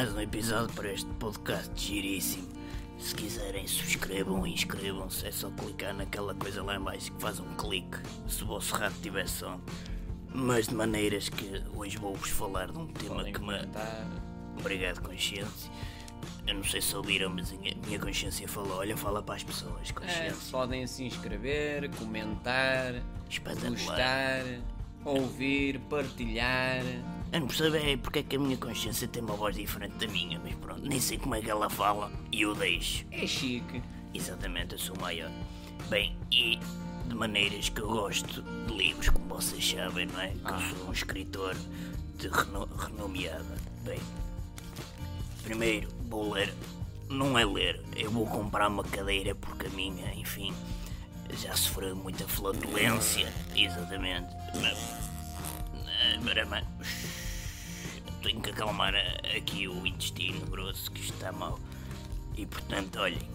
Mais um episódio para este podcast giríssimo. Se quiserem, subscrevam e inscrevam-se. É só clicar naquela coisa lá em baixo que faz um clique se o vosso rato tiver som. Mas de maneiras que hoje vou-vos falar de um tema Podem que me. comentar. Obrigado, consciência. Eu não sei se ouviram, mas a minha consciência falou: olha, fala para as pessoas, É, consciência. podem se inscrever, comentar, Espetacular. gostar, ouvir, partilhar. Eu não percebo porque é que a minha consciência tem uma voz diferente da minha, mas pronto, nem sei como é que ela fala e eu deixo. É chique. Exatamente, eu sou maior. Bem, e de maneiras que eu gosto de livros, como vocês sabem, não é? Que Ah. eu sou um escritor de reno renomeada. Bem, primeiro vou ler. Não é ler, eu vou comprar uma cadeira porque a minha, enfim, já sofreu muita flatulência. Exatamente. Mas, eh, tenho que acalmar aqui o intestino grosso que está mal. E portanto, olhem,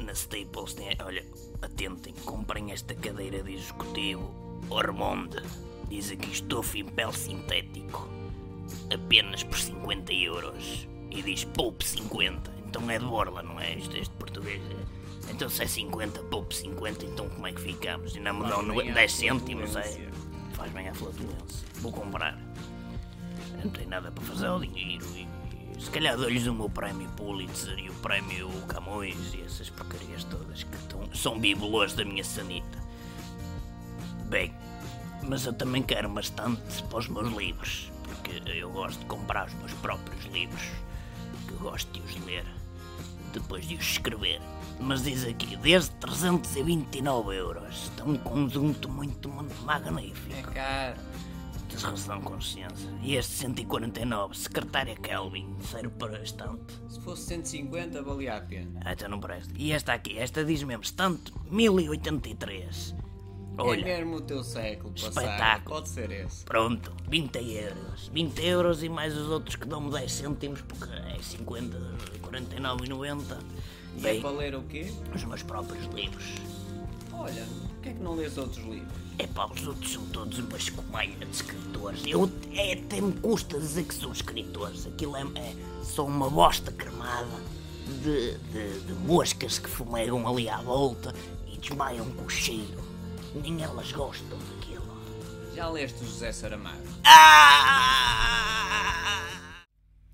na Staples tem. Olha, atentem, comprem esta cadeira de executivo Ormonde. Diz aqui estofa em pele sintético. Apenas por 50 euros. E diz poupe 50. Então é de borla, não é? Isto este português. é- Então se é 50, poupe 50, então como é que ficamos? E não me dão bem à 10 cêntimos, é? Faz bem à flatulência. Vou comprar. Eu não tenho nada para fazer ao dinheiro e, e se calhar dou-lhes o meu prémio Pulitzer e o prémio Camões e essas porcarias todas que tão- são bibelôs da minha sanita. Bem, mas eu também quero bastante para os meus livros, porque eu gosto de comprar os meus próprios livros, que gosto de os ler, depois de os escrever. Mas diz aqui, desde 329 euros, está um conjunto muito, muito É magnífico. caro. Tens razão, consciência. E este 149, secretária Kelvin, serve para estante. Se fosse 150, valia a pena. Ah, então não presta. E esta aqui, esta diz mesmo, estante 1083. É Olha, mesmo o teu século passado. Espetáculo. Pode ser esse. pronto, 20 euros. 20 euros e mais os outros que dão-me 10 cêntimos, porque é 50, 49,90. E é Bem, para ler o quê? os meus próprios livros. Olha, porquê é que não lês outros livros? É pá, os outros são todos uma escumalha de escritores. Eu é, até me custa dizer que são escritores. Aquilo é, é só uma bosta cremada de, de, de moscas que fumegam ali à volta e desmaiam com o cheiro. Nem elas gostam daquilo. Já leste o José Saramago? Ah!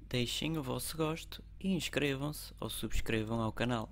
Deixem o vosso gosto e inscrevam-se ou subscrevam ao canal.